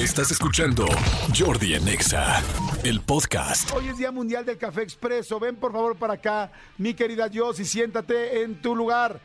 Estás escuchando Jordi en Exa, el podcast. Hoy es Día Mundial del Café Expreso. Ven por favor para acá, mi querida Jos, y siéntate en tu lugar.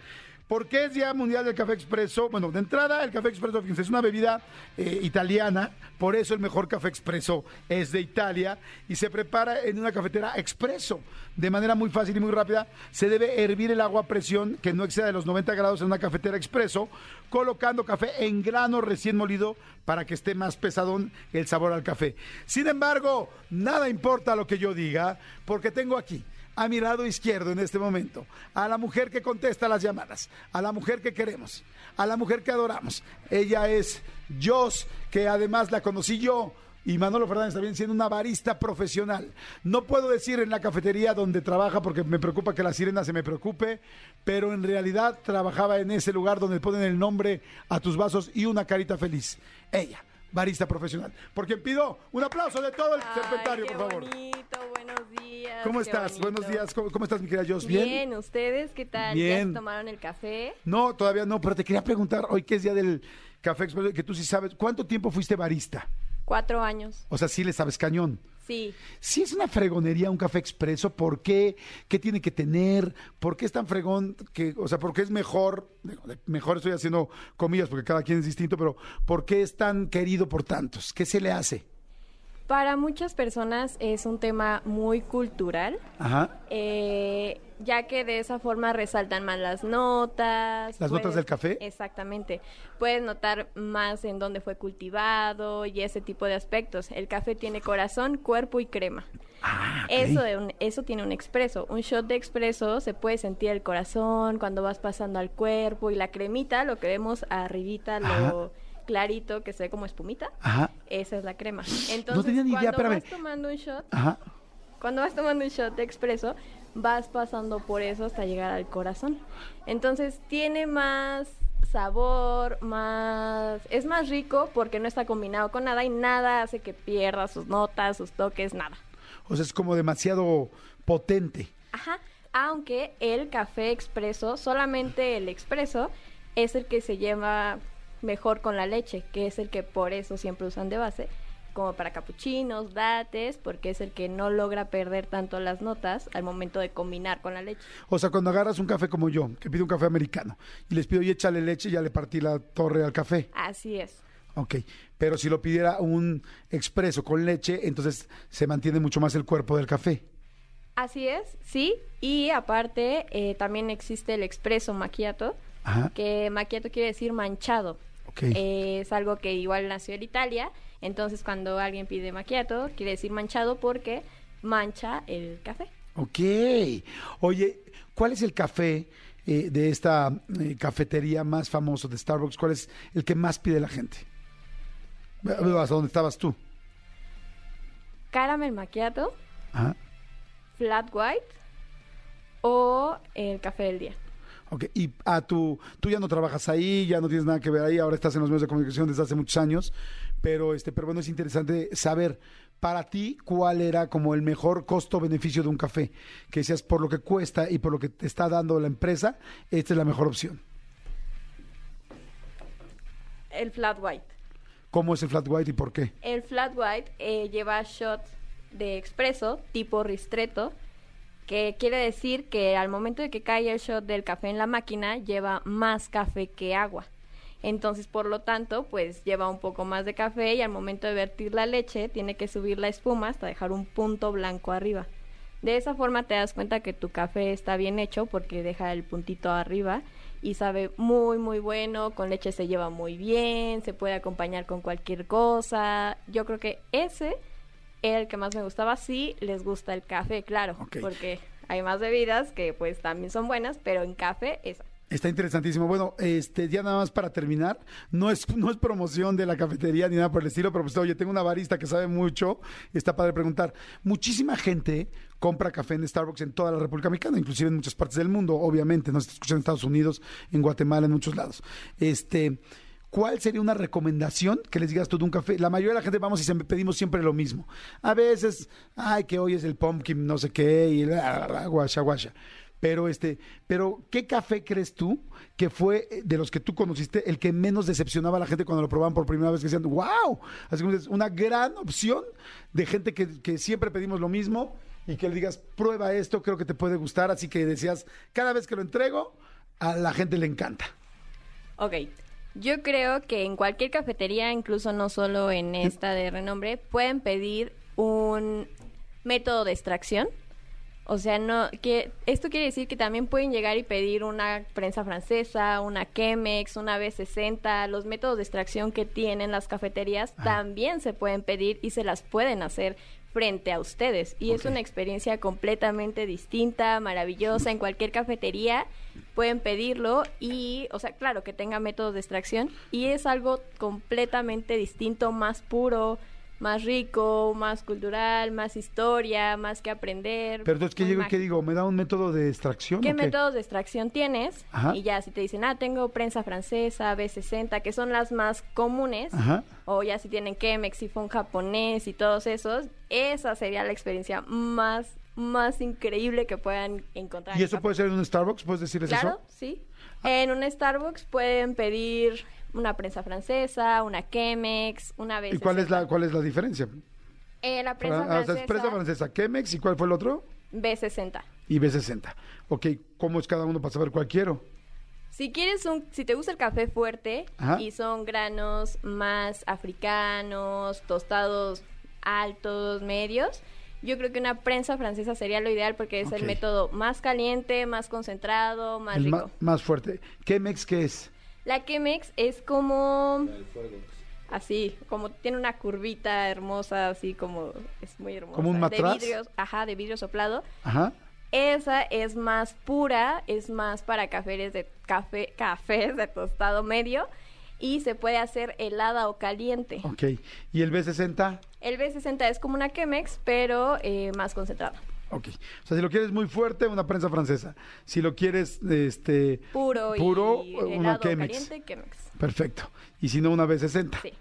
¿Por qué es Día Mundial del Café Expreso? Bueno, de entrada, el café expreso, es una bebida eh, italiana, por eso el mejor café expreso es de Italia y se prepara en una cafetera expreso. De manera muy fácil y muy rápida, se debe hervir el agua a presión que no exceda de los 90 grados en una cafetera expreso, colocando café en grano recién molido para que esté más pesadón el sabor al café. Sin embargo, nada importa lo que yo diga, porque tengo aquí a mi lado izquierdo en este momento, a la mujer que contesta las llamadas, a la mujer que queremos, a la mujer que adoramos. Ella es Jos, que además la conocí yo. Y Manolo Fernández también siendo una barista profesional. No puedo decir en la cafetería donde trabaja porque me preocupa que la sirena se me preocupe, pero en realidad trabajaba en ese lugar donde ponen el nombre a tus vasos y una carita feliz. Ella, barista profesional. Porque pido un aplauso de todo el serpentario, qué por favor. bonito, buenos días. ¿Cómo estás? Buenos días. ¿Cómo, cómo estás, mi querida Jos? ¿Bien? Bien, ¿ustedes qué tal? Bien. ¿Ya se tomaron el café? No, todavía no, pero te quería preguntar, hoy que es día del café expreso, que tú sí sabes, ¿cuánto tiempo fuiste barista? Cuatro años. O sea, sí le sabes cañón. Sí. Si es una fregonería un café expreso, ¿por qué? ¿Qué tiene que tener? ¿Por qué es tan fregón? Que, o sea, ¿por qué es mejor? Mejor estoy haciendo comillas porque cada quien es distinto, pero ¿por qué es tan querido por tantos? ¿Qué se le hace? Para muchas personas es un tema muy cultural, Ajá. eh, ya que de esa forma resaltan más las notas. ¿Las notas del café? Exactamente. Puedes notar más en dónde fue cultivado y ese tipo de aspectos. El café tiene corazón, cuerpo y crema. Ah. Eso, de un- eso tiene un expreso. Un shot de expreso se puede sentir el corazón cuando vas pasando al cuerpo y la cremita, lo que vemos arribita, lo clarito que se ve como espumita, Ajá. Esa es la crema. Entonces, tenía ni idea, cuando vas tomando un shot, Ajá. cuando vas tomando un shot de expreso, vas pasando por eso hasta llegar al corazón. Entonces, tiene más sabor, más es más rico porque no está combinado con nada y nada hace que pierda sus notas, sus toques, nada. O sea, es como demasiado potente. Ajá, aunque el café expreso, solamente el expreso, es el que se lleva mejor con la leche, que es el que por eso siempre usan de base, como para capuchinos, lates, porque es el que no logra perder tanto las notas al momento de combinar con la leche. O sea, cuando agarras un café como yo, que pido un café americano, y les pido, y échale leche, ya le partí la torre al café. Así es. Ok, pero si lo pidiera un expreso con leche, entonces se mantiene mucho más el cuerpo del café. Así es, sí. Y aparte, eh, también existe el expreso macchiato, Ajá, que macchiato quiere decir manchado. Eh, es algo que igual nació en Italia. Entonces, cuando alguien pide macchiato, quiere decir manchado porque mancha el café. Ok. Oye, ¿cuál es el café eh, de esta eh, cafetería más famoso de Starbucks? ¿Cuál es el que más pide la gente? ¿Hasta dónde estabas tú? Caramel macchiato, Ajá. flat white o el café del día. Ok, y a tu, tú ya no trabajas ahí, ya no tienes nada que ver ahí, ahora estás en los medios de comunicación desde hace muchos años, pero este, pero bueno, es interesante saber para ti cuál era como el mejor costo-beneficio de un café, que decías por lo que cuesta y por lo que te está dando la empresa, esta es la mejor opción. El flat white. ¿Cómo es el flat white y por qué? El flat white eh, lleva shot de expreso tipo ristretto, que quiere decir que al momento de que cae el shot del café en la máquina lleva más café que agua. Entonces, por lo tanto, pues lleva un poco más de café y al momento de vertir la leche tiene que subir la espuma hasta dejar un punto blanco arriba. De esa forma te das cuenta que tu café está bien hecho porque deja el puntito arriba y sabe muy muy bueno, con leche se lleva muy bien, se puede acompañar con cualquier cosa. Yo creo que ese era el que más me gustaba, sí les gusta el café, claro, porque hay más bebidas que pues también son buenas, pero en café esa. Está interesantísimo. Bueno, este, ya nada más para terminar, no es, no es promoción de la cafetería ni nada por el estilo, pero pues, oye, tengo una barista que sabe mucho, y está padre preguntar. Muchísima gente compra café en Starbucks en toda la República Mexicana, inclusive en muchas partes del mundo, obviamente, nos escuchan en Estados Unidos, en Guatemala, en muchos lados. Este, ¿Cuál sería una recomendación que les digas tú de un café? La mayoría de la gente vamos y pedimos siempre lo mismo. A veces, ay, que hoy es el pumpkin, no sé qué, y la, la, guasha, guasha. Pero este, pero ¿qué café crees tú que fue eh, de los que tú conociste el que menos decepcionaba a la gente cuando lo probaban por primera vez? Que decían, wow, así como dices, una gran opción de gente que, que siempre pedimos lo mismo y que le digas, prueba esto, creo que te puede gustar. Así que decías, cada vez que lo entrego, a la gente le encanta. Ok. Yo creo que en cualquier cafetería, incluso no solo en esta de renombre, pueden pedir un método de extracción. O sea, no que esto quiere decir que también pueden llegar y pedir una prensa francesa, una Chemex, una B60, los métodos de extracción que tienen las cafeterías también se pueden pedir y se las pueden hacer frente a ustedes. Y es una experiencia completamente distinta, maravillosa. En cualquier cafetería pueden pedirlo y, o sea, claro, que tenga métodos de extracción. Y es algo completamente distinto, más puro, más rico, más cultural, más historia, más que aprender. Pero entonces, ¿qué llego y qué digo? ¿Me da un método de extracción? ¿Qué o qué? métodos de extracción tienes? Ajá. Y ya si te dicen, ah, tengo prensa francesa, B60, que son las más comunes, Ajá. o ya si tienen Chemex, sifón japonés y todos esos, esa sería la experiencia más, más increíble que puedan encontrar. ¿Y eso puede ser en un Starbucks? ¿Puedes decirles Claro, eso? sí. En un Starbucks pueden pedir una prensa francesa, una Chemex, una B60. ¿Y cuál es la, cuál es la diferencia? Eh, la prensa Fran- ah, o sea, francesa, prensa francesa, Chemex, ¿y cuál fue el otro? B60. Y B60. Ok, ¿cómo es cada uno para saber cuál quiero? Si quieres un, si te gusta el café fuerte Ajá. y son granos más africanos, tostados altos, medios, yo creo que una prensa francesa sería lo ideal porque es el método más caliente, más concentrado, más El rico. ma- más fuerte. ¿Chemex qué es? La Chemex es como así, como tiene una curvita hermosa, así como es muy hermosa. ¿Como un matraz? De vidrio, ajá, de vidrio soplado. Ajá. Esa es más pura, es más para cafés de café, cafés de tostado medio y se puede hacer helada o caliente. Ok. ¿Y el B60? El B60 es como una Chemex, pero eh, más concentrado. Ok. O sea, si lo quieres muy fuerte, una prensa francesa. Si lo quieres este Puro, puro y una helado o Chemex. caliente, Chemex. Perfecto. Y si no, una B60. Sí.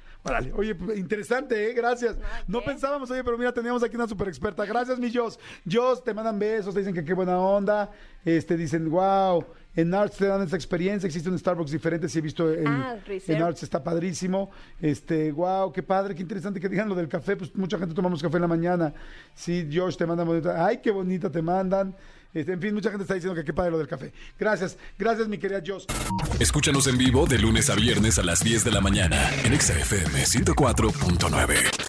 Oye, pues, interesante, ¿eh? Gracias. No, pensábamos, oye, pero mira, teníamos aquí una super experta. Gracias, mi Jos. Jos, te mandan besos, te dicen que qué buena onda. Este, dicen, wow, en Arts te dan esta experiencia. Existe un Starbucks diferente, si he visto en, Ah, en Arts, está padrísimo. Este, wow, qué padre, qué interesante que digan lo del café. Pues mucha gente tomamos café en la mañana. Sí, Josh, te mandan bonita. Ay, qué bonita te mandan. Este, en fin, mucha gente está diciendo que qué padre lo del café. Gracias, gracias, mi querida Josh. Escúchanos en vivo de lunes a viernes a las 10 de la mañana en Exa FM 104.9.